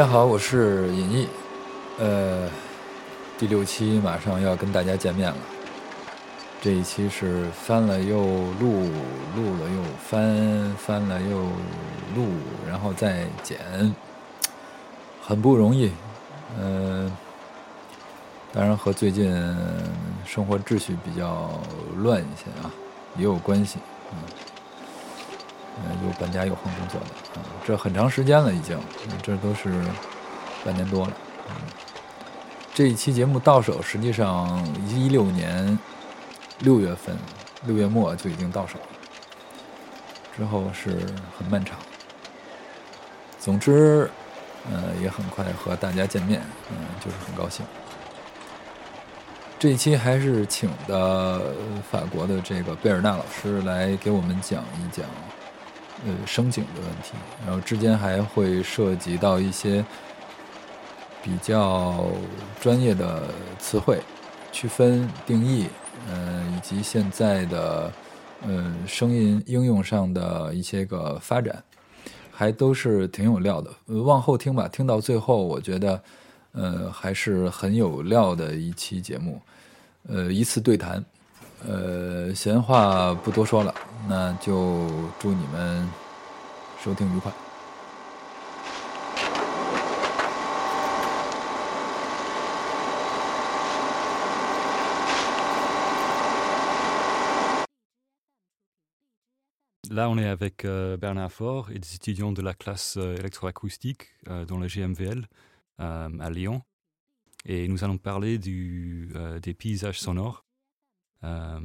大家好，我是尹毅，呃，第六期马上要跟大家见面了。这一期是翻了又录，录了又翻，翻了又录，然后再剪，很不容易。嗯，当然和最近生活秩序比较乱一些啊，也有关系。嗯，嗯，有搬家有换工作的啊，这很长时间了已经，这都是半年多了。嗯，这一期节目到手，实际上一六年。六月份，六月末就已经到手了，之后是很漫长。总之，呃，也很快和大家见面，嗯，就是很高兴。这一期还是请的法国的这个贝尔纳老师来给我们讲一讲，呃，声景的问题，然后之间还会涉及到一些比较专业的词汇，区分定义。嗯，以及现在的嗯声音应用上的一些个发展，还都是挺有料的。往后听吧，听到最后，我觉得呃还是很有料的一期节目，呃一次对谈。呃，闲话不多说了，那就祝你们 收听愉快。Là, on est avec euh, Bernard Faure et des étudiants de la classe euh, électroacoustique euh, dans le GMVL à Lyon. Et nous allons parler du, des paysages sonores. 呃，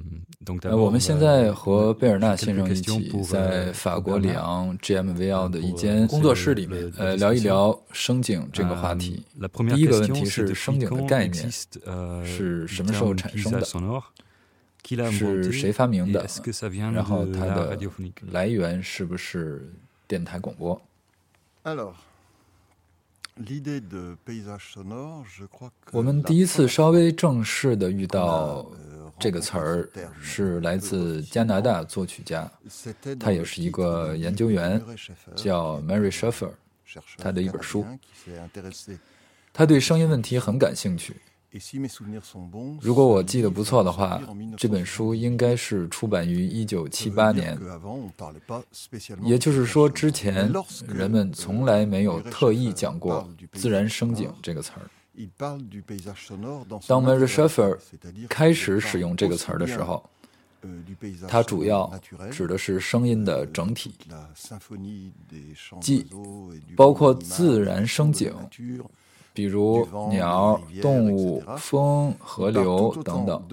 我们现在和贝尔纳先生一起在法国里昂 GMVL 的一间工作室里面，呃，聊一聊声景这个话题。第一个问题是声景的概念是什么时候产生的？是谁发明的？然后它的来源是不是电台广播？我们第一次稍微正式的遇到这个词儿，是来自加拿大作曲家，他也是一个研究员，叫 Mary Schaffer，他的一本书，他对声音问题很感兴趣。如果我记得不错的话，这本书应该是出版于一九七八年。也就是说，之前人们从来没有特意讲过“自然声景”这个词儿。当 Mary Schaffer 开始使用这个词儿的时候，它主要指的是声音的整体，即包括自然声景。比如鸟、动物、风、河流等等，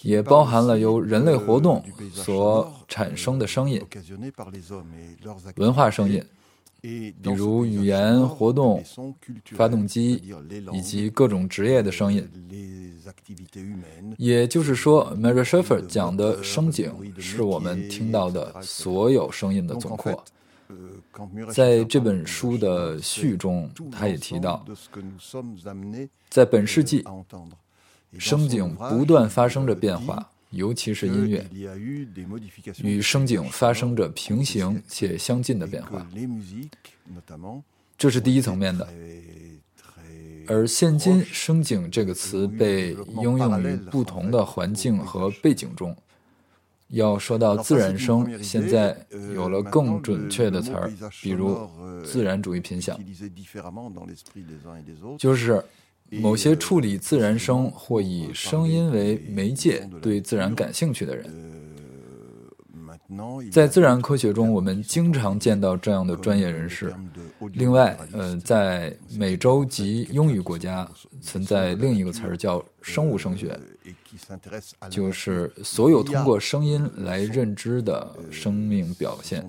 也包含了由人类活动所产生的声音，文化声音，比如语言活动、发动机以及各种职业的声音。也就是说，Mary Schaffer 讲的声景是我们听到的所有声音的总括。在这本书的序中，他也提到，在本世纪，声景不断发生着变化，尤其是音乐与声景发生着平行且相近的变化。这是第一层面的。而现今，声景这个词被应用于不同的环境和背景中。要说到自然声，现在有了更准确的词儿，比如自然主义品响，就是某些处理自然声或以声音为媒介、对自然感兴趣的人。在自然科学中，我们经常见到这样的专业人士。另外，呃，在美洲及英语国家存在另一个词儿叫生物声学，就是所有通过声音来认知的生命表现。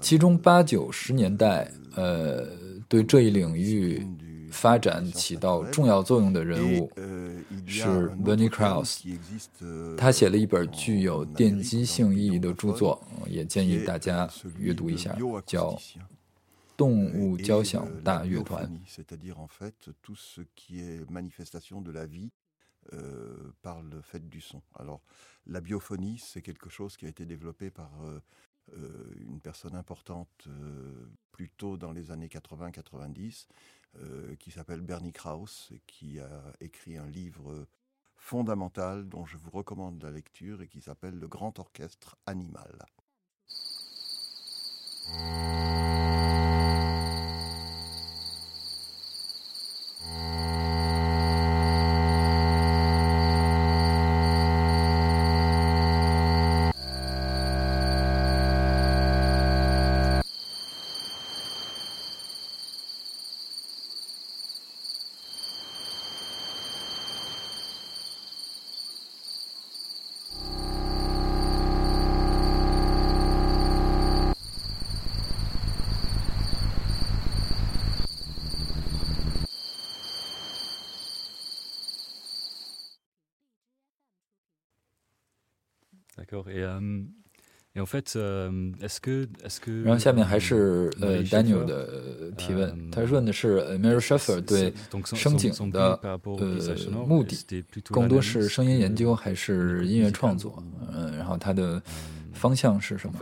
其中八九十年代，呃，对这一领域。发展起到重要作用的人物是 Bernie Krause，他写了一本具有奠基性意义的着作，也建议大家阅读一下，叫《动物交响大乐团》。 une personne importante plus tôt dans les années 80-90, qui s'appelle Bernie Krauss, qui a écrit un livre fondamental dont je vous recommande la lecture et qui s'appelle Le Grand Orchestre Animal. D'accord. Et, euh, et en fait, euh, est-ce que, est-ce que 然后下面还是呃 Daniel 的提问，他问的是 Mary Schaffer 对声景的呃目的更多是声音研究还是音乐创作？嗯，然后他的方向是什么？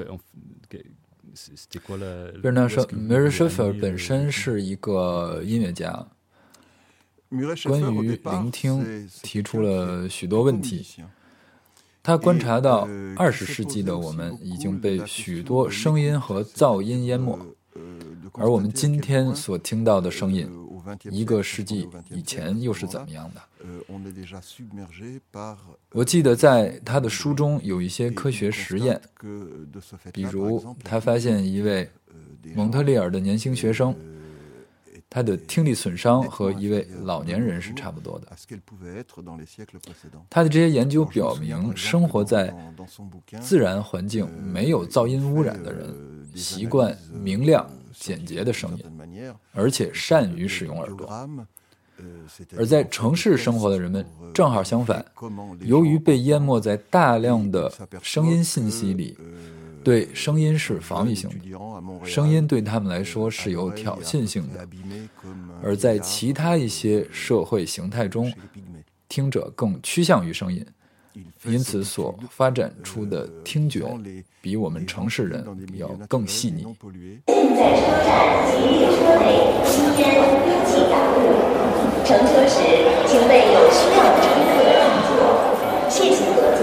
贝尔纳说，Mary Schaffer 本身是一个音乐家，关于聆听提出了许多问题。他观察到，二十世纪的我们已经被许多声音和噪音淹没，而我们今天所听到的声音，一个世纪以前又是怎么样的？我记得在他的书中有一些科学实验，比如他发现一位蒙特利尔的年轻学生。他的听力损伤和一位老年人是差不多的。他的这些研究表明，生活在自然环境、没有噪音污染的人，习惯明亮、简洁的声音，而且善于使用耳朵；而在城市生活的人们正好相反，由于被淹没在大量的声音信息里。对声音是防御性的，声音对他们来说是有挑衅性的，而在其他一些社会形态中，听者更趋向于声音，因此所发展出的听觉比我们城市人要更细腻。在车站及列车内吸烟并系打雾，乘车时请为有需要的乘客让座，谢谢合作。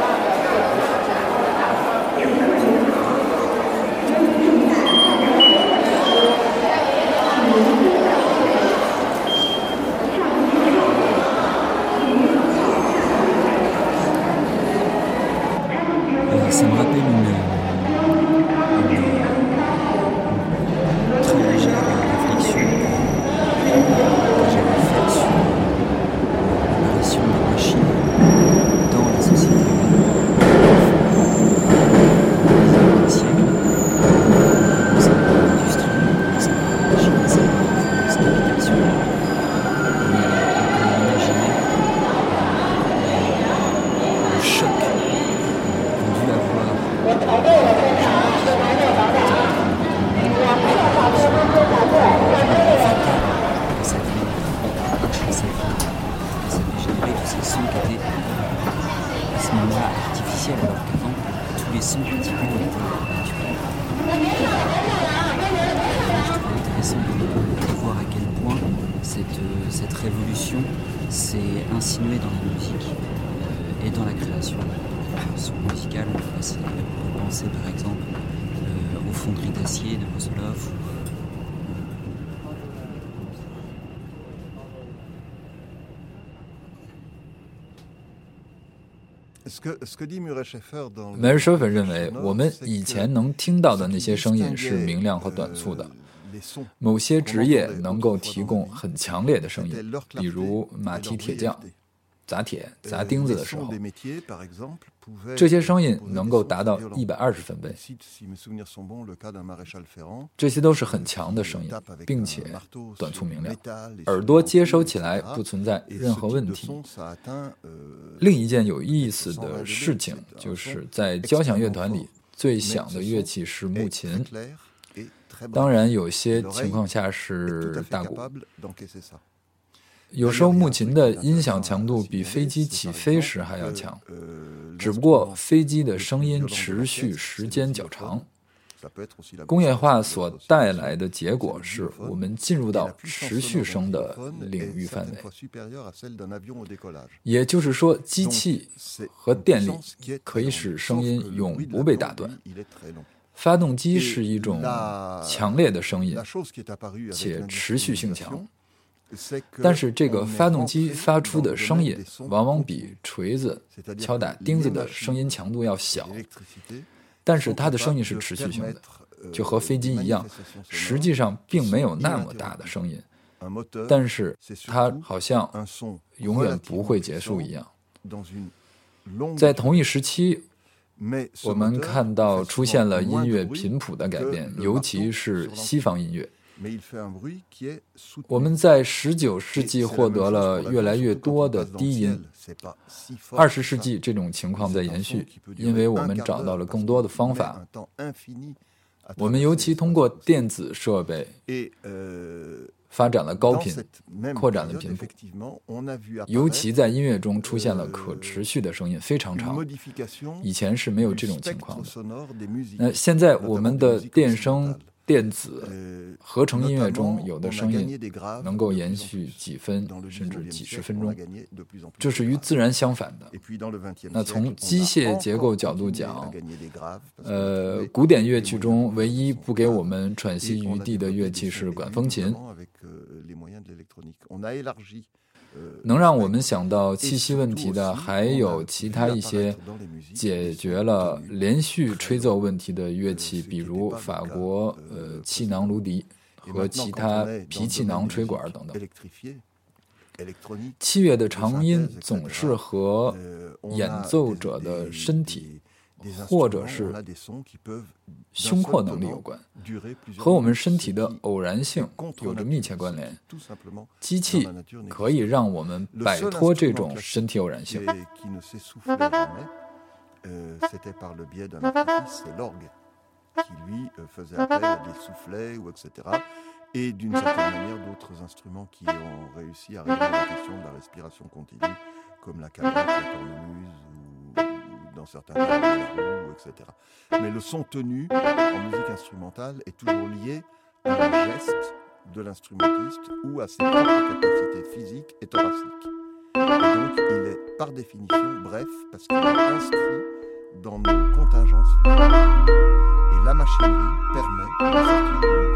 梅尔舍芬认为，我们以前能听到的那些声音是明亮和短促的。某些职业能够提供很强烈的声音，比如马蹄铁匠。砸铁、砸钉子的时候，这些声音能够达到一百二十分贝。这些都是很强的声音，并且短促明亮，耳朵接收起来不存在任何问题。另一件有意思的事情，就是在交响乐团里。最响的乐器是木琴，当然有些情况下是大鼓。有时候木琴的音响强度比飞机起飞时还要强，只不过飞机的声音持续时间较长。工业化所带来的结果是我们进入到持续声的领域范围，也就是说，机器和电力可以使声音永不被打断。发动机是一种强烈的声音，且持续性强。但是，这个发动机发出的声音往往比锤子敲打钉子的声音强度要小。但是它的声音是持续性的，就和飞机一样，实际上并没有那么大的声音，但是它好像永远不会结束一样。在同一时期，我们看到出现了音乐频谱的改变，尤其是西方音乐。我们在十九世纪获得了越来越多的低音。二十世纪这种情况在延续，因为我们找到了更多的方法。我们尤其通过电子设备发展了高频，扩展了频谱。尤其在音乐中出现了可持续的声音，非常长。以前是没有这种情况的。那现在我们的电声。电子合成音乐中有的声音能够延续几分甚至几十分钟，这是与自然相反的。那从机械结构角度讲，呃，古典乐曲中唯一不给我们喘息余地的乐器是管风琴。能让我们想到气息问题的，还有其他一些解决了连续吹奏问题的乐器，比如法国呃气囊芦笛和其他皮气囊吹管等等。器乐的长音总是和演奏者的身体。或者是胸廓能力有关，和我们身体的偶然性有着密切关联。机器可以让我们摆脱这种身体偶然性。Dans certains cas, etc. Mais le son tenu en musique instrumentale est toujours lié à un geste de l'instrumentiste ou à ses propres capacités physiques et thoraciques. Et donc, il est par définition bref parce qu'il est inscrit dans nos contingences. Et la machinerie permet de sortir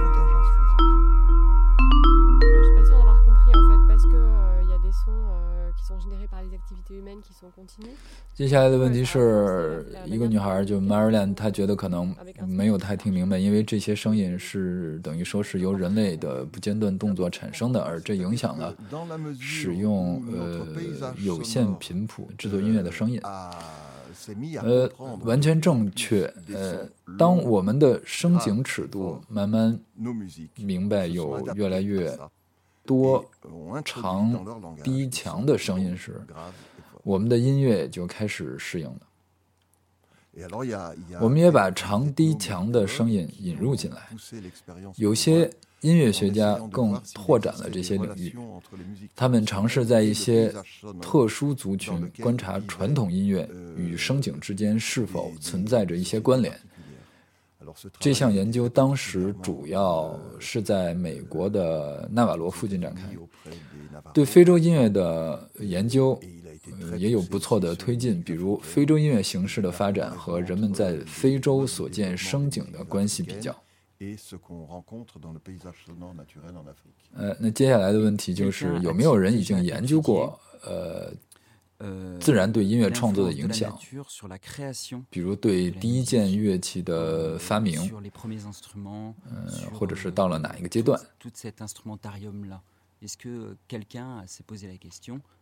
接下来的问题是一个女孩，就 Marilyn，她觉得可能没有太听明白，因为这些声音是等于说是由人类的不间断动作产生的，而这影响了使用呃有限频谱制作音乐的声音。呃，完全正确。呃，当我们的声景尺度慢慢明白有越来越多长、低、强的声音时。我们的音乐就开始适应了。我们也把长低强的声音引入进来。有些音乐学家更拓展了这些领域，他们尝试在一些特殊族群观察传统音乐与声景之间是否存在着一些关联。这项研究当时主要是在美国的纳瓦罗附近展开，对非洲音乐的研究。也有不错的推进，比如非洲音乐形式的发展和人们在非洲所见声景的关系比较。呃，那接下来的问题就是有没有人已经研究过呃自然对音乐创作的影响，比如对第一件乐器的发明，呃，或者是到了哪一个阶段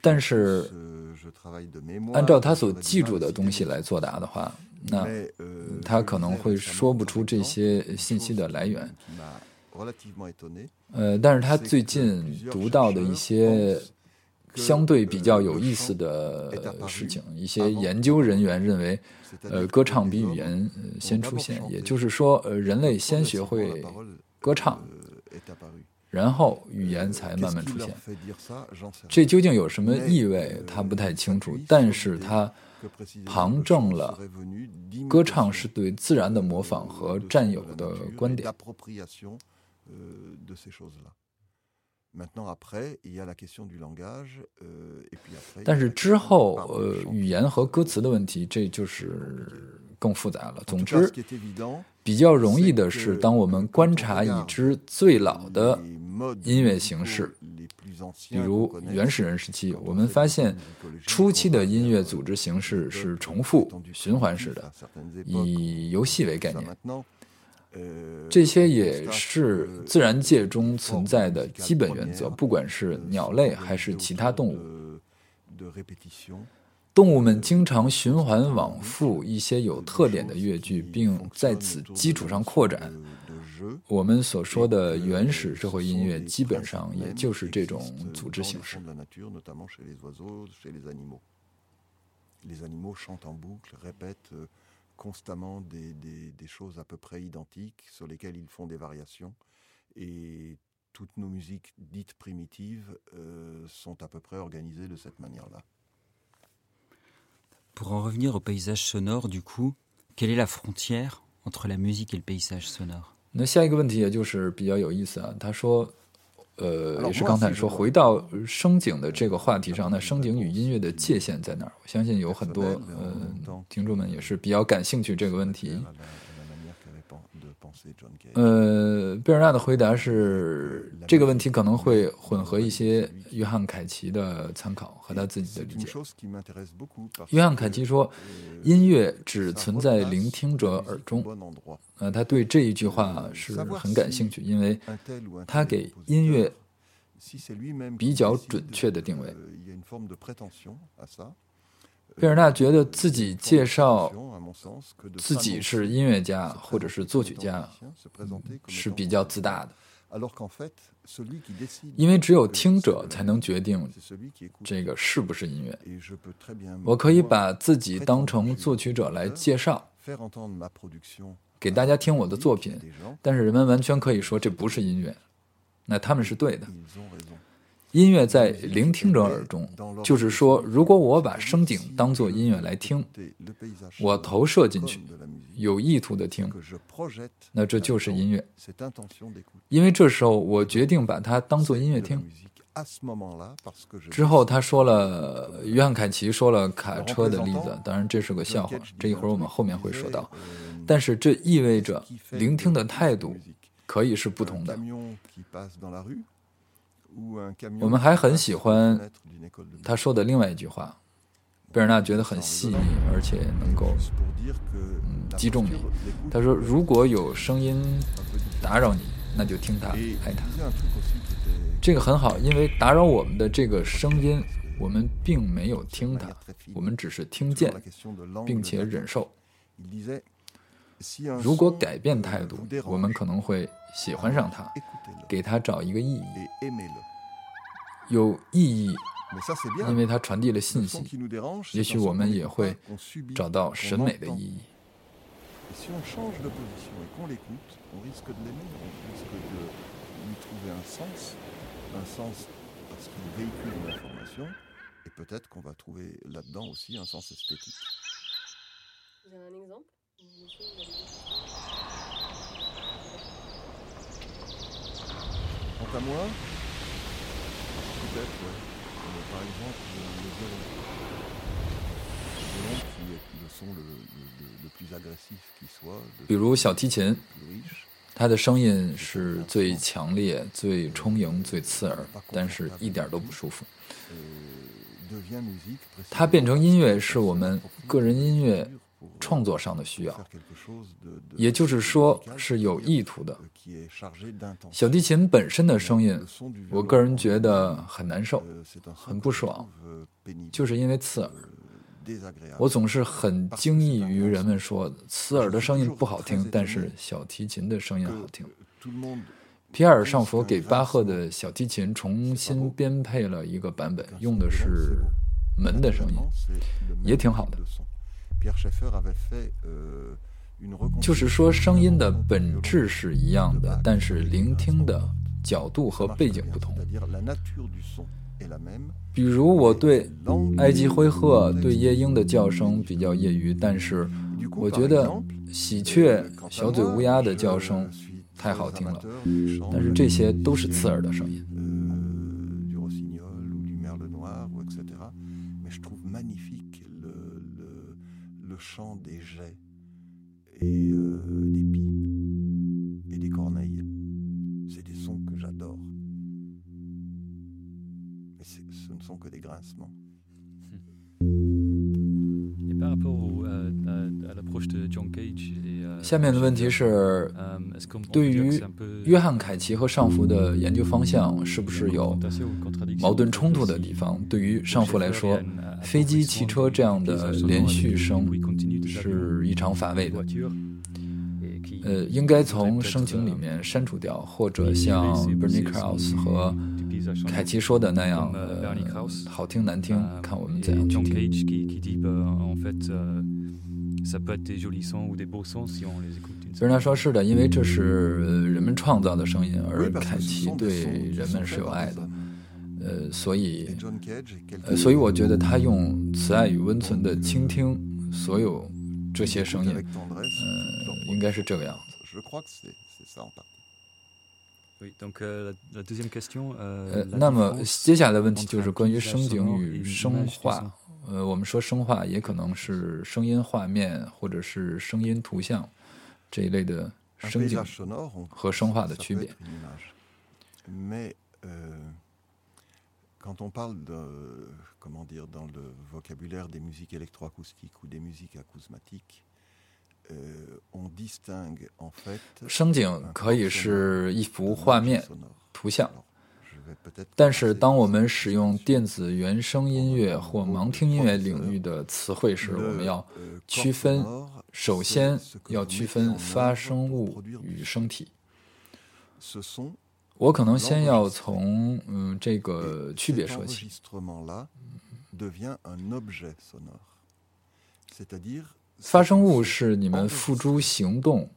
但是按照他所记住的东西来作答的话，那他可能会说不出这些信息的来源。呃，但是他最近读到的一些相对比较有意思的事情，一些研究人员认为，呃，歌唱比语言先出现，也就是说，呃，人类先学会歌唱。然后语言才慢慢出现，这究竟有什么意味？他不太清楚，但是他旁证了歌唱是对自然的模仿和占有的观点。但是之后，呃，语言和歌词的问题，这就是更复杂了。总之，比较容易的是，当我们观察已知最老的。音乐形式，比如原始人时期，我们发现初期的音乐组织形式是重复循环式的，以游戏为概念。这些也是自然界中存在的基本原则，不管是鸟类还是其他动物。动物们经常循环往复一些有特点的乐句，并在此基础上扩展。我们所说的原始社会音乐，基本上也就是这种组织形式。Les animaux chantent en boucle, répètent constamment des, des, des choses à peu près identiques sur lesquelles ils font des variations. Et toutes nos musiques dites primitives euh, sont à peu près organisées de cette manière-là. Pour en revenir au paysage sonore, du coup, quelle est la frontière entre la musique et le paysage sonore 那下一个问题也就是比较有意思啊，他说，呃，也是刚才说回到声景的这个话题上，那声景与音乐的界限在哪儿？我相信有很多呃听众们也是比较感兴趣这个问题。 呃，贝尔纳的回答是这个问题可能会混合一些约翰凯奇的参考和他自己的理解。约翰凯奇说，音乐只存在聆听者耳中。呃，他对这一句话是很感兴趣，因为他给音乐比较准确的定位。贝尔纳觉得自己介绍自己是音乐家或者是作曲家是比较自大的，因为只有听者才能决定这个是不是音乐。我可以把自己当成作曲者来介绍，给大家听我的作品，但是人们完全可以说这不是音乐，那他们是对的。音乐在聆听者耳中，就是说，如果我把声景当作音乐来听，我投射进去，有意图的听，那这就是音乐。因为这时候我决定把它当作音乐听。之后他说了，约翰凯奇说了卡车的例子，当然这是个笑话，这一会儿我们后面会说到。但是这意味着聆听的态度可以是不同的。我们还很喜欢他说的另外一句话，贝尔纳觉得很细腻，而且能够嗯击中你。他说：“如果有声音打扰你，那就听它，爱它。”这个很好，因为打扰我们的这个声音，我们并没有听它，我们只是听见，并且忍受。如果改变态度，我们可能会喜欢上它，给它找一个意义。有意义，因为它传递了信息。也许我们也会找到审美的意义。比如小提琴，它的声音是最强烈、最充盈、最刺耳，但是一点都不舒服。它变成音乐，是我们个人音乐创作上的需要，也就是说是有意图的。小提琴本身的声音，我个人觉得很难受，很不爽，就是因为刺耳。我总是很惊异于人们说刺耳的声音不好听，但是小提琴的声音好听。皮埃尔上佛给巴赫的小提琴重新编配了一个版本，用的是门的声音，也挺好的。就是说，声音的本质是一样的，但是聆听的角度和背景不同。比如，我对埃及灰鹤、对夜莺的叫声比较业余，但是我觉得喜鹊、小嘴乌鸦的叫声太好听了。但是这些都是刺耳的声音。下面的问题是，对于约翰凯奇和上浮的研究方向是不是有矛盾冲突的地方？对于上浮来说，飞机、汽车这样的连续声是异常乏味的，呃，应该从声情里面删除掉，或者像 Bernie Krause 和凯奇说的那样，呃，好听难听，看我们怎样去听。虽然他说是的，因为这是人们创造的声音，而凯奇对人们是有爱的，呃，所以，呃，所以我觉得他用慈爱与温存的倾听所有这些声音，呃，应该是这个样子。呃，那么接下来的问题就是关于声景与声画。呃，我们说声画也可能是声音画面或者是声音图像这一类的声景和声画的区别。Mais quand on parle de comment dire dans le vocabulaire des musiques électroacoustiques ou des musiques acousmatiques, on distingue en fait 声景可以是一幅画面图像。但是，当我们使用电子原声音乐或盲听音乐领域的词汇时，我们要区分。首先要区分发声物与声体。我可能先要从嗯这个区别说起。发声物是你们付诸行动、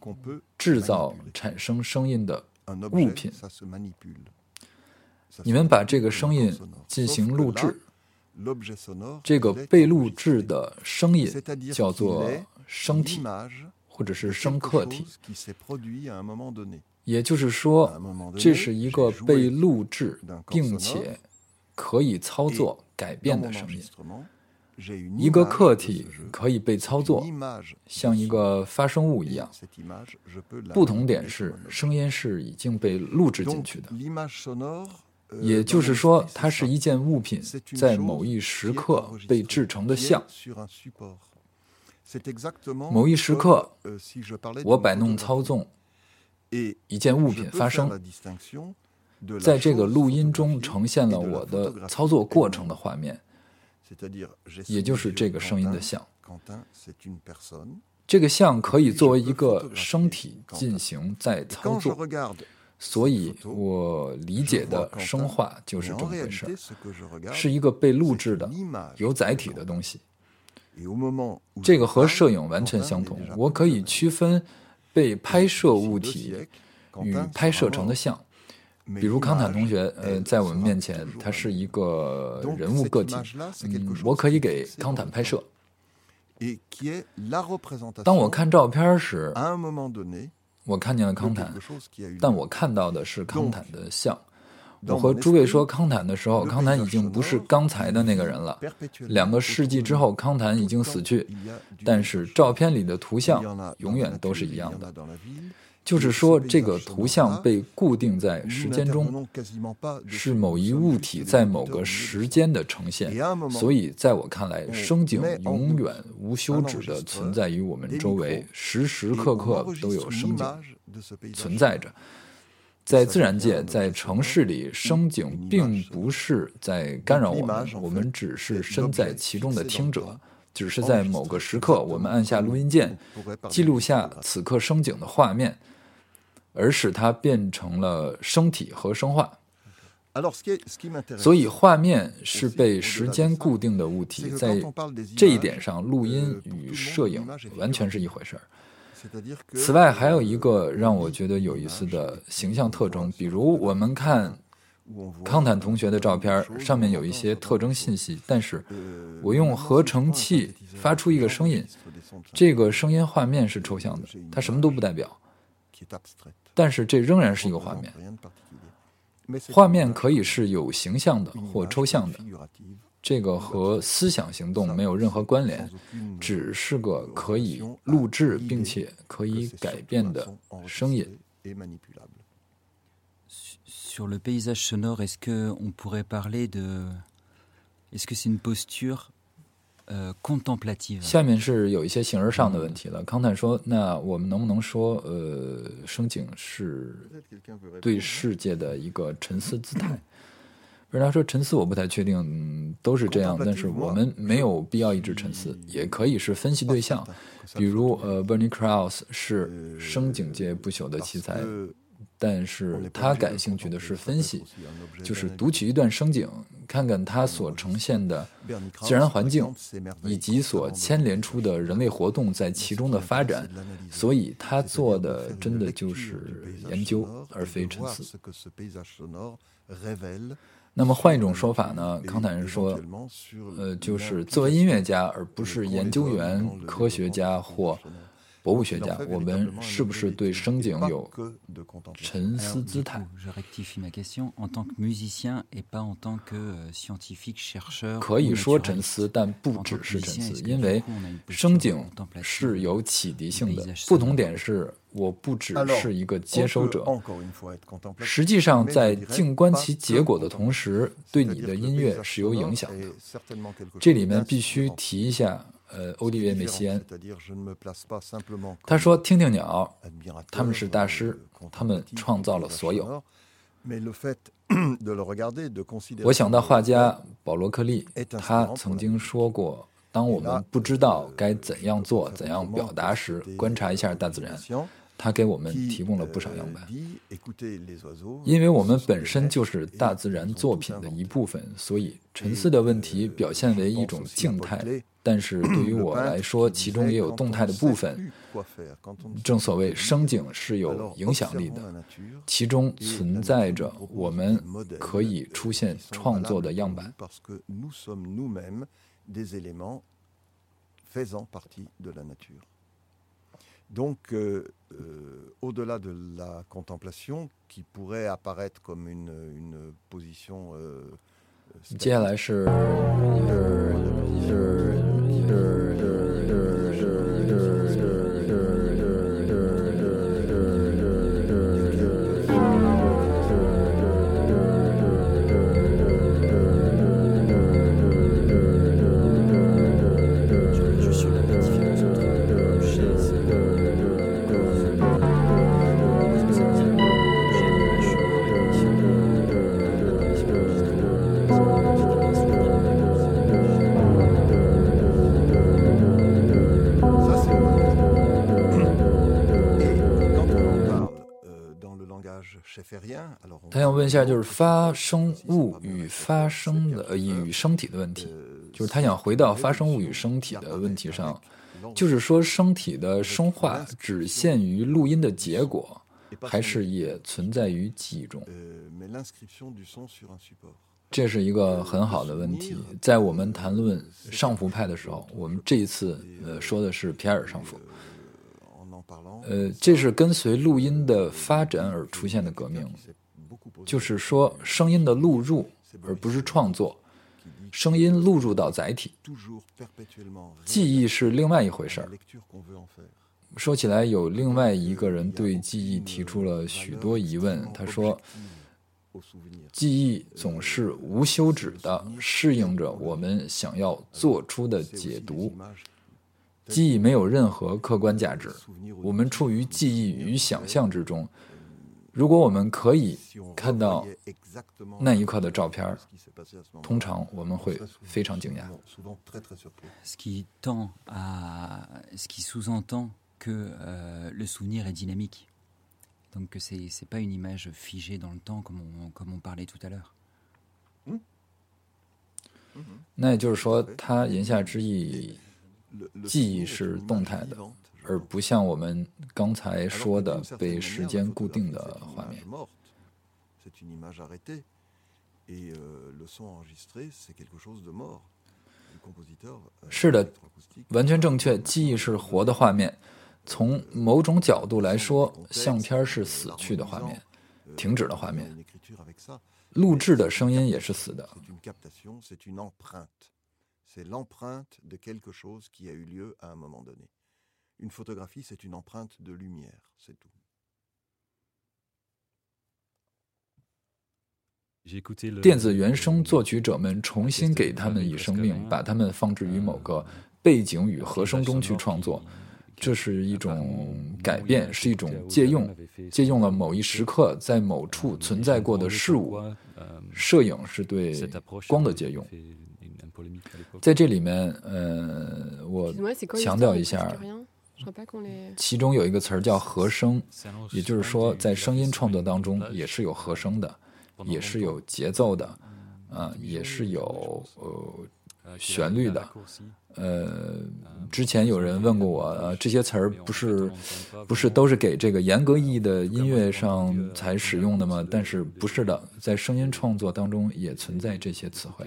制造、产生声音的物品。你们把这个声音进行录制，这个被录制的声音叫做声体，或者是声客体。也就是说，这是一个被录制并且可以操作改变的声音。一个客体可以被操作，像一个发声物一样。不同点是，声音是已经被录制进去的。也就是说，它是一件物品在某一时刻被制成的像。某一时刻，我摆弄操纵一件物品发生，在这个录音中呈现了我的操作过程的画面，也就是这个声音的像。这个像可以作为一个声体进行再操作。所以我理解的声画就是这么回事是一个被录制的、有载体的东西。这个和摄影完全相同。我可以区分被拍摄物体与拍摄成的像。比如康坦同学，呃，在我们面前，他是一个人物个体。嗯，我可以给康坦拍摄。当我看照片时。我看见了康坦，但我看到的是康坦的像。我和诸位说康坦的时候，康坦已经不是刚才的那个人了。两个世纪之后，康坦已经死去，但是照片里的图像永远都是一样的。就是说，这个图像被固定在时间中，是某一物体在某个时间的呈现。所以，在我看来，生景永远无休止地存在于我们周围，时时刻刻都有生景存在着。在自然界，在城市里，声景并不是在干扰我们，我们只是身在其中的听者。只是在某个时刻，我们按下录音键，记录下此刻声景的画面，而使它变成了声体和声画。所以，画面是被时间固定的物体，在这一点上，录音与摄影完全是一回事儿。此外，还有一个让我觉得有意思的形象特征，比如我们看。康坦同学的照片上面有一些特征信息，但是我用合成器发出一个声音，这个声音画面是抽象的，它什么都不代表，但是这仍然是一个画面。画面可以是有形象的或抽象的，这个和思想行动没有任何关联，只是个可以录制并且可以改变的声音。Sur le paysage sonore, est-ce que on pourrait parler de est-ce que c'est une posture contemplative？下面是有一些形而上的问题了。康坦说：“那我们能不能说，呃，声景是对世界的一个沉思姿态？”而他说：“沉思，我不太确定，都是这样。但是我们没有必要一直沉思，也可以是分析对象。比如，呃，Bernie Krause 是声景界不朽的奇才。”但是他感兴趣的是分析，就是读取一段声景，看看它所呈现的自然环境，以及所牵连出的人类活动在其中的发展。所以他做的真的就是研究，而非沉思。那么换一种说法呢？康坦人说，呃，就是作为音乐家，而不是研究员、科学家或。博物学家，我们是不是对声景有沉思姿态？可以说沉思，但不只是沉思，因为声景是有启迪性的。不同点是，我不只是一个接收者，实际上在静观其结果的同时，对你的音乐是有影响的。这里面必须提一下。呃，欧迪维·梅西安，他说：“听听鸟，他们是大师，他们创造了所有。”我想到画家保罗·克利，他曾经说过：“当我们不知道该怎样做、怎样表达时，观察一下大自然。”他给我们提供了不少样板。因为我们本身就是大自然作品的一部分，所以沉思的问题表现为一种静态。但是对于我来说，其中也有动态的部分。正所谓生景是有影响力的，其中存在着我们可以出现创作的样板。Donc, euh, euh, au-delà de la contemplation, qui pourrait apparaître comme une, une position euh, 接一下，就是发生物与发生的呃与声体的问题，就是他想回到发生物与声体的问题上，就是说声体的声化只限于录音的结果，还是也存在于记忆中？这是一个很好的问题。在我们谈论上浮派的时候，我们这一次呃说的是皮埃尔上浮。呃，这是跟随录音的发展而出现的革命，就是说声音的录入，而不是创作，声音录入到载体，记忆是另外一回事儿。说起来，有另外一个人对记忆提出了许多疑问。他说，记忆总是无休止的适应着我们想要做出的解读。记忆没有任何客观价值，我们处于记忆与想象之中。如果我们可以看到那一刻的照片，通常我们会非常惊讶。Ce qui tend à, ce qui sous-entend que le souvenir est dynamique, donc que c'est c'est pas une image figée dans le temps comme on comme on parlait tout à l'heure. 那也就是说，他言下之意，记忆是动态的。而不像我们刚才说的被时间固定的画面。是的，完全正确。记忆是活的画面。从某种角度来说，相片是死去的画面，停止的画面。录制的声音也是死的。Une photographie, c'est une empreinte de lumière, c'est tout. 电子原声作曲者们重新给他们以生命，把他们放置于某个背景与和声中去创作，这是一种改变，是一种借用，借用了某一时刻在某处存在过的事物。摄影是对光的借用，在这里面，呃，我强调一下。其中有一个词儿叫和声，也就是说，在声音创作当中也是有和声的，也是有节奏的，啊，也是有呃旋律的。呃，之前有人问过我，呃这些词儿不是不是都是给这个严格意义的音乐上才使用的吗？但是不是的，在声音创作当中也存在这些词汇。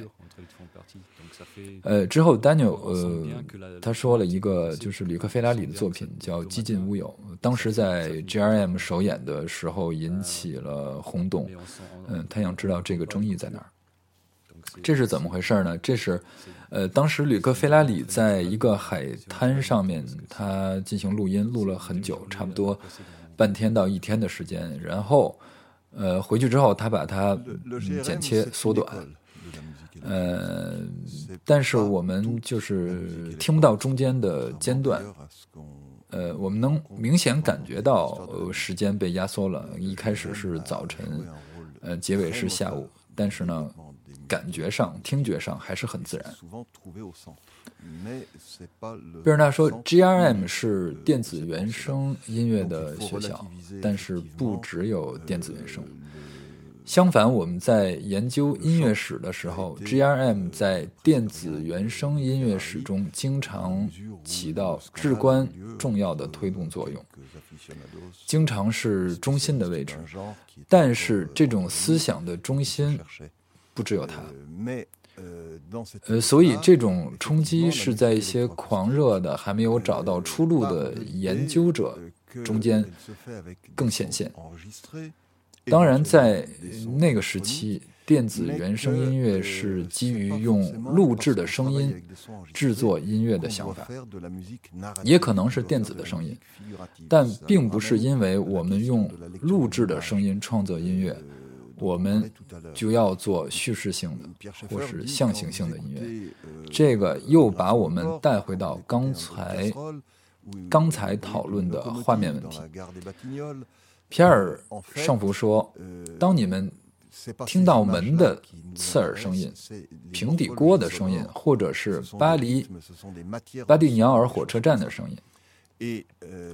呃，之后 Daniel 呃，他说了一个就是吕克·费拉里的作品叫《激进乌有》，当时在 GRM 首演的时候引起了轰动。嗯，他想知道这个争议在哪儿，这是怎么回事呢？这是呃，当时吕克·费拉里在一个海滩上面，他进行录音，录了很久，差不多半天到一天的时间，然后呃回去之后，他把它剪切缩短。呃，但是我们就是听不到中间的间断，呃，我们能明显感觉到时间被压缩了。一开始是早晨，呃，结尾是下午，但是呢，感觉上、听觉上还是很自然。贝尔纳说：“GRM 是电子原声音乐的学校，但是不只有电子原声。”相反，我们在研究音乐史的时候，GRM 在电子原声音乐史中经常起到至关重要的推动作用，经常是中心的位置。但是，这种思想的中心不只有它。呃，所以这种冲击是在一些狂热的、还没有找到出路的研究者中间更显现。当然，在那个时期，电子原声音乐是基于用录制的声音制作音乐的想法，也可能是电子的声音，但并不是因为我们用录制的声音创作音乐，我们就要做叙事性的或是象形性的音乐。这个又把我们带回到刚才刚才讨论的画面问题。皮尔圣福说：“当你们听到门的刺耳声音、平底锅的声音，或者是巴黎巴蒂尼奥尔火车站的声音，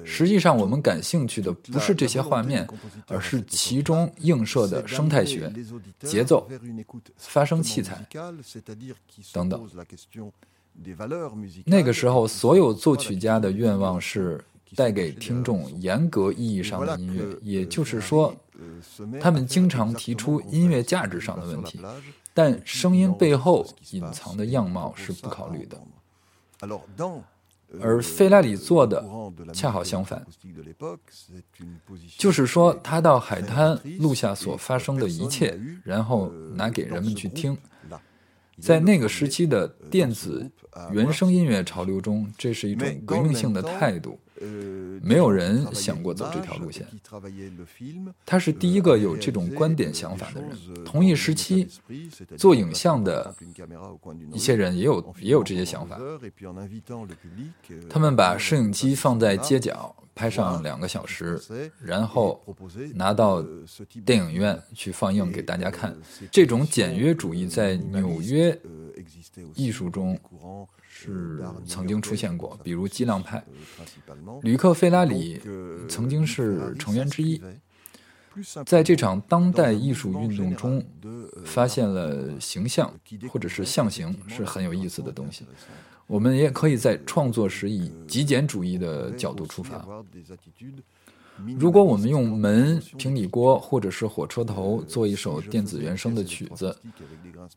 实际上我们感兴趣的不是这些画面，而是其中映射的生态学、节奏、发声器材等等。那个时候，所有作曲家的愿望是。”带给听众严格意义上的音乐，也就是说，他们经常提出音乐价值上的问题，但声音背后隐藏的样貌是不考虑的。而费拉里做的恰好相反，就是说，他到海滩录下所发生的一切，然后拿给人们去听。在那个时期的电子原声音乐潮流中，这是一种革命性的态度。没有人想过走这条路线。他是第一个有这种观点想法的人。同一时期，做影像的一些人也有也有这些想法。他们把摄影机放在街角，拍上两个小时，然后拿到电影院去放映给大家看。这种简约主义在纽约艺术中。是曾经出现过，比如激浪派，吕克·费拉里曾经是成员之一。在这场当代艺术运动中，发现了形象或者是象形是很有意思的东西。我们也可以在创作时以极简主义的角度出发。如果我们用门、平底锅或者是火车头做一首电子原声的曲子，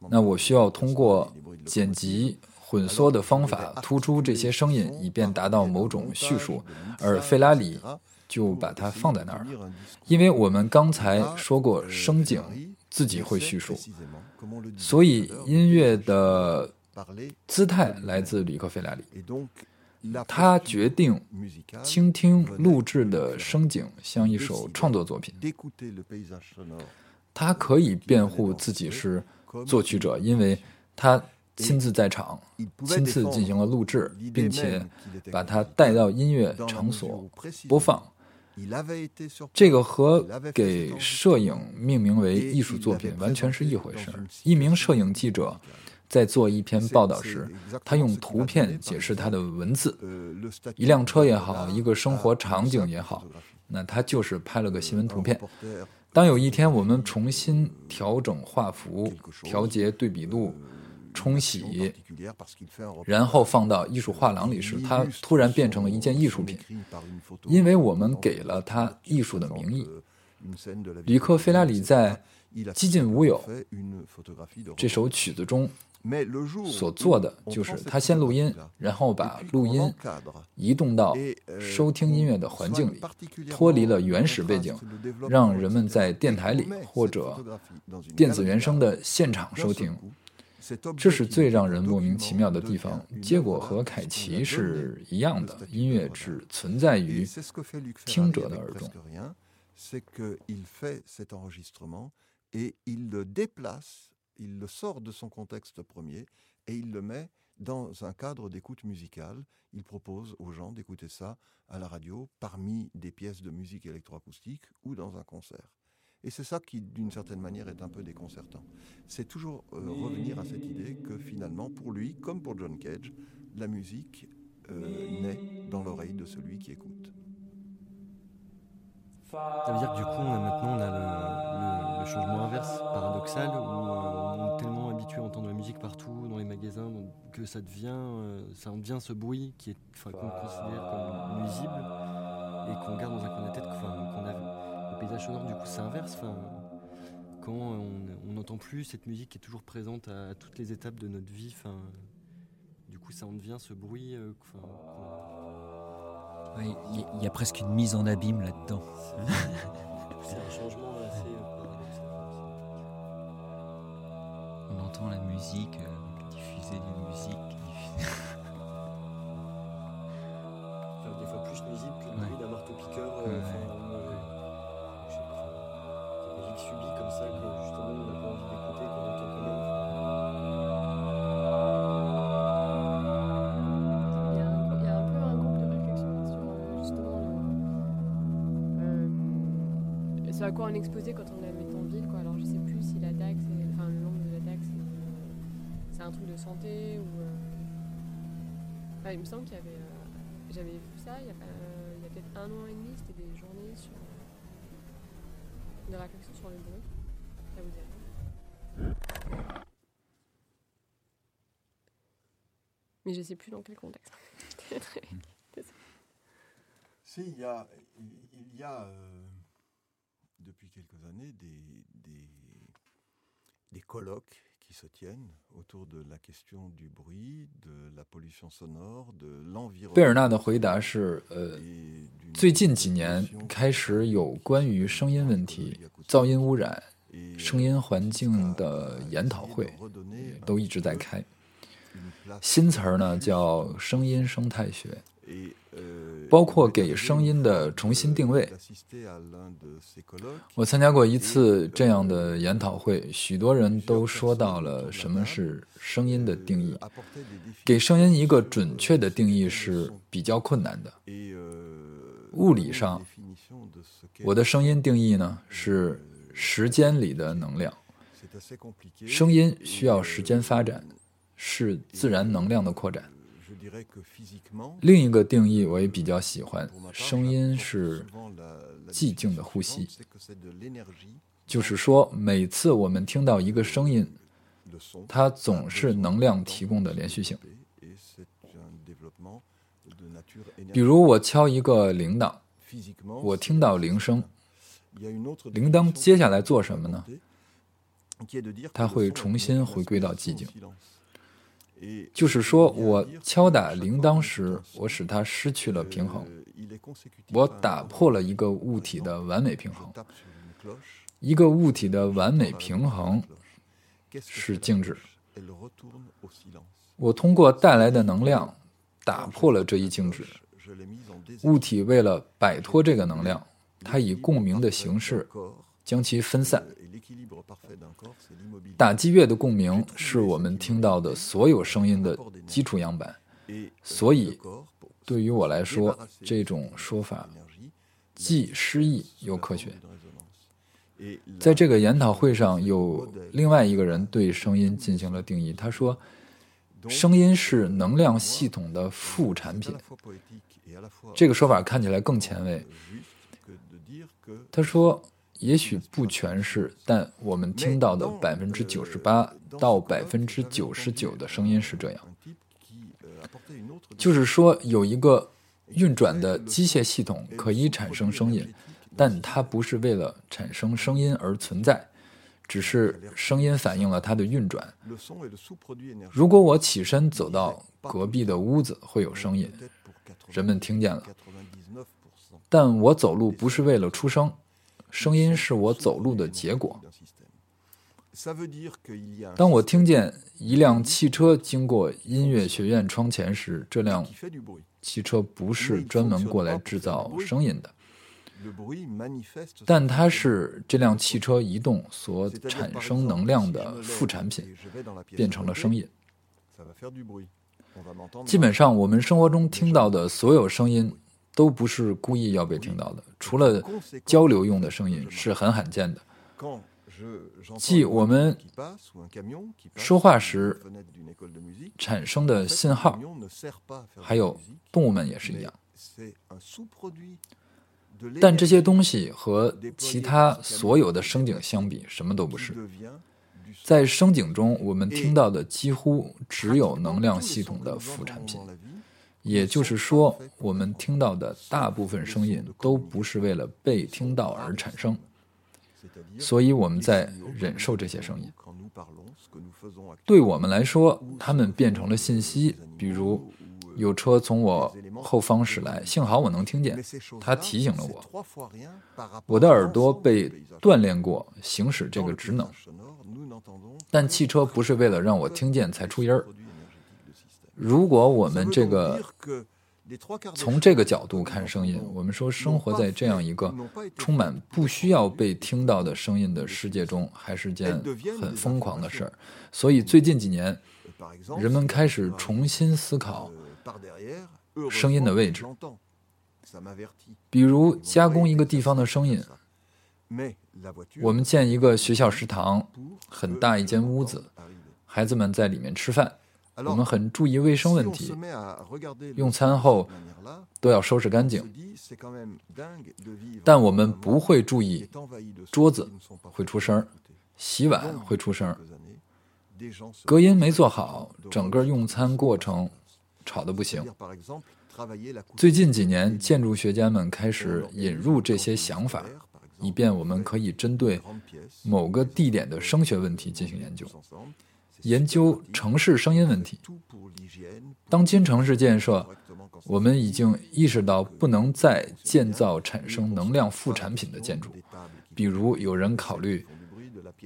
那我需要通过剪辑。混缩的方法突出这些声音，以便达到某种叙述，而费拉里就把它放在那儿了。因为我们刚才说过，声景自己会叙述，所以音乐的姿态来自吕克·费拉里。他决定倾听录制的声景像一首创作作品。他可以辩护自己是作曲者，因为他。亲自在场，亲自进行了录制，并且把它带到音乐场所播放。这个和给摄影命名为艺术作品完全是一回事。一名摄影记者在做一篇报道时，他用图片解释他的文字。一辆车也好，一个生活场景也好，那他就是拍了个新闻图片。当有一天我们重新调整画幅、调节对比度。冲洗，然后放到艺术画廊里时，它突然变成了一件艺术品，因为我们给了它艺术的名义。里克·菲拉里在《几近无有》这首曲子中所做的，就是他先录音，然后把录音移动到收听音乐的环境里，脱离了原始背景，让人们在电台里或者电子原声的现场收听。这是最让人莫名其妙的地方。结果和凯奇是一样的，音乐只存在于听者的耳中。C'est qu'il fait cet enregistrement et il le déplace, il le sort de son contexte premier et il le met dans un cadre d'écoute musicale. Il propose aux gens d'écouter ça à la radio parmi des pièces de musique électroacoustique ou dans un concert. Et c'est ça qui, d'une certaine manière, est un peu déconcertant. C'est toujours euh, revenir à cette idée que finalement, pour lui, comme pour John Cage, la musique euh, naît dans l'oreille de celui qui écoute. Ça veut dire que du coup, maintenant, on a le, changement inverse, paradoxal, où euh, on est tellement habitué à entendre la musique partout, dans les magasins, que ça devient, ça en devient ce bruit qui est, qu'on considère comme nuisible et qu'on garde dans un coin de tête, qu'on a paysage sonore, du coup, c'est inverse. Enfin, quand on n'entend plus cette musique qui est toujours présente à, toutes les étapes de notre vie, enfin, du coup, ça en devient ce bruit. Euh, il y, a presque une mise en abîme là-dedans. c'est un changement assez euh, On entend la musique, euh, diffuser de musique. des fois plus nuisible que le bruit d'un marteau-piqueur. Euh, musique subie comme ça que justement on n'a pas envie d'écouter qu'on entend quand même. Il y, a un, il y a un peu un groupe de réflexion sur justement le. c'est à quoi on exposé quand on la met en ville quoi. Alors je sais plus si la est, enfin le nombre de la c'est un truc de santé ou. Euh, enfin, il me semble qu'il y avait. Euh, j'avais vu ça il y a, a peut-être un an et demi, c'était des journées sur de réflexion sur le bruit. Ça vous dit Mais je sais plus dans quel contexte. si, il y a. Il y a euh, depuis quelques années des, des, des, colloques se tiennent autour de la question du bruit, de la pollution sonore, de l'environnement. 贝尔纳的回答是：呃，最近几年开始有关于声音问题、噪音污染、声音环境的研讨会，都一直在开。新词儿呢叫声音生态学。包括给声音的重新定位。我参加过一次这样的研讨会，许多人都说到了什么是声音的定义。给声音一个准确的定义是比较困难的。物理上，我的声音定义呢是时间里的能量。声音需要时间发展，是自然能量的扩展。另一个定义我也比较喜欢，声音是寂静的呼吸，就是说，每次我们听到一个声音，它总是能量提供的连续性。比如我敲一个铃铛，我听到铃声，铃铛接下来做什么呢？它会重新回归到寂静。就是说，我敲打铃铛时，我使它失去了平衡，我打破了一个物体的完美平衡。一个物体的完美平衡是静止。我通过带来的能量打破了这一静止。物体为了摆脱这个能量，它以共鸣的形式将其分散。打击乐的共鸣是我们听到的所有声音的基础样板，所以对于我来说，这种说法既诗意又科学。在这个研讨会上，有另外一个人对声音进行了定义，他说：“声音是能量系统的副产品。”这个说法看起来更前卫。他说。也许不全是，但我们听到的百分之九十八到百分之九十九的声音是这样。就是说，有一个运转的机械系统可以产生声音，但它不是为了产生声音而存在，只是声音反映了它的运转。如果我起身走到隔壁的屋子，会有声音，人们听见了，但我走路不是为了出声。声音是我走路的结果。当我听见一辆汽车经过音乐学院窗前时，这辆汽车不是专门过来制造声音的，但它是这辆汽车移动所产生能量的副产品，变成了声音。基本上，我们生活中听到的所有声音。都不是故意要被听到的，除了交流用的声音是很罕见的。即我们说话时产生的信号，还有动物们也是一样。但这些东西和其他所有的声景相比，什么都不是。在声景中，我们听到的几乎只有能量系统的副产品。也就是说，我们听到的大部分声音都不是为了被听到而产生，所以我们在忍受这些声音。对我们来说，它们变成了信息，比如有车从我后方驶来，幸好我能听见，它提醒了我。我的耳朵被锻炼过行使这个职能，但汽车不是为了让我听见才出音儿。如果我们这个从这个角度看声音，我们说生活在这样一个充满不需要被听到的声音的世界中，还是件很疯狂的事儿。所以最近几年，人们开始重新思考声音的位置，比如加工一个地方的声音。我们建一个学校食堂，很大一间屋子，孩子们在里面吃饭。我们很注意卫生问题，用餐后都要收拾干净。但我们不会注意桌子会出声洗碗会出声隔音没做好，整个用餐过程吵得不行。最近几年，建筑学家们开始引入这些想法，以便我们可以针对某个地点的声学问题进行研究。研究城市声音问题。当今城市建设，我们已经意识到不能再建造产生能量副产品的建筑，比如有人考虑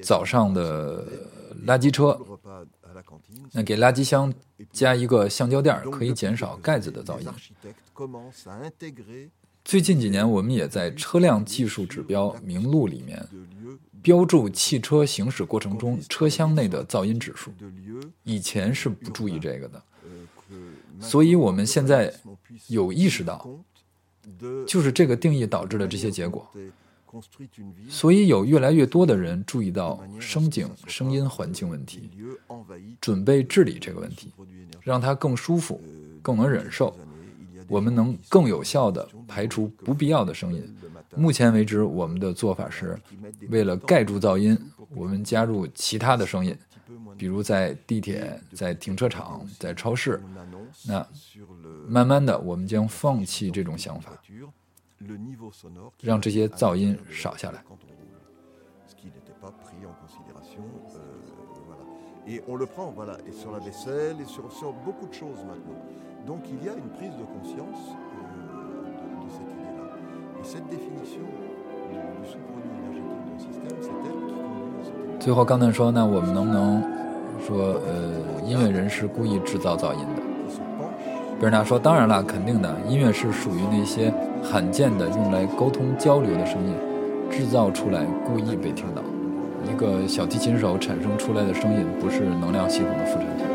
早上的垃圾车，那给垃圾箱加一个橡胶垫可以减少盖子的噪音。最近几年，我们也在车辆技术指标名录里面标注汽车行驶过程中车厢内的噪音指数。以前是不注意这个的，所以我们现在有意识到，就是这个定义导致了这些结果。所以有越来越多的人注意到声景、声音环境问题，准备治理这个问题，让它更舒服、更能忍受。我们能更有效地排除不必要的声音。目前为止，我们的做法是，为了盖住噪音，我们加入其他的声音，比如在地铁、在停车场、在超市。那慢慢的，我们将放弃这种想法，让这些噪音少下来。Donc il y a une prise de conscience de, de, de cette idée-là. Et cette définition du, du sous-produit énergétique d'un système, c'est elle qui conduit à cette 最后，刚才说，那我们能不能说，呃，音乐人是故意制造噪音的？贝尔纳说：“当然了，肯定的。音乐是属于那些罕见的用来沟通交流的声音，制造出来故意被听到。一个小提琴手产生出来的声音，不是能量系统的副产品。”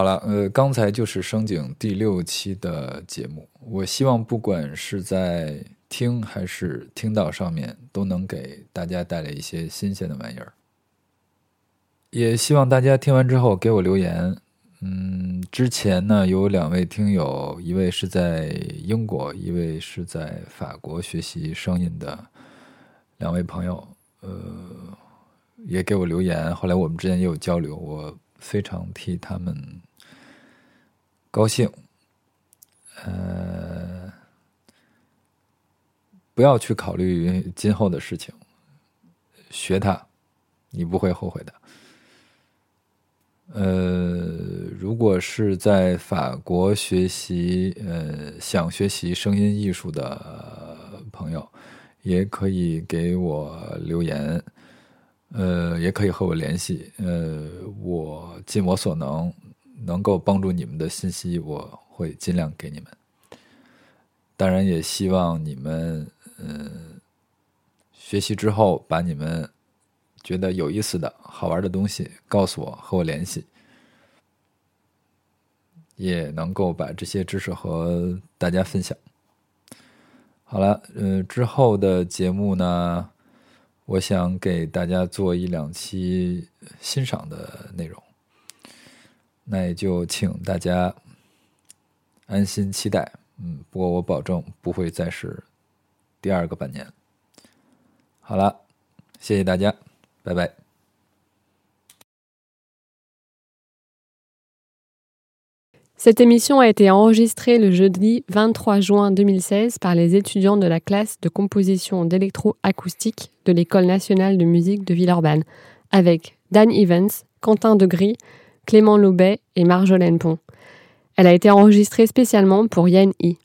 好了，呃，刚才就是声景第六期的节目。我希望不管是在听还是听到上面，都能给大家带来一些新鲜的玩意儿。也希望大家听完之后给我留言。嗯，之前呢有两位听友，一位是在英国，一位是在法国学习声音的两位朋友，呃，也给我留言。后来我们之间也有交流，我。非常替他们高兴，呃，不要去考虑今后的事情，学它，你不会后悔的。呃，如果是在法国学习，呃，想学习声音艺术的朋友，也可以给我留言。呃，也可以和我联系。呃，我尽我所能，能够帮助你们的信息，我会尽量给你们。当然，也希望你们，嗯，学习之后把你们觉得有意思的好玩的东西告诉我，和我联系，也能够把这些知识和大家分享。好了，嗯，之后的节目呢？我想给大家做一两期欣赏的内容，那也就请大家安心期待。嗯，不过我保证不会再是第二个半年。好了，谢谢大家，拜拜。Cette émission a été enregistrée le jeudi 23 juin 2016 par les étudiants de la classe de composition d'électroacoustique de l'École nationale de musique de Villeurbanne, avec Dan Evans, Quentin Degris, Clément Lobet et Marjolaine Pont. Elle a été enregistrée spécialement pour Yann I.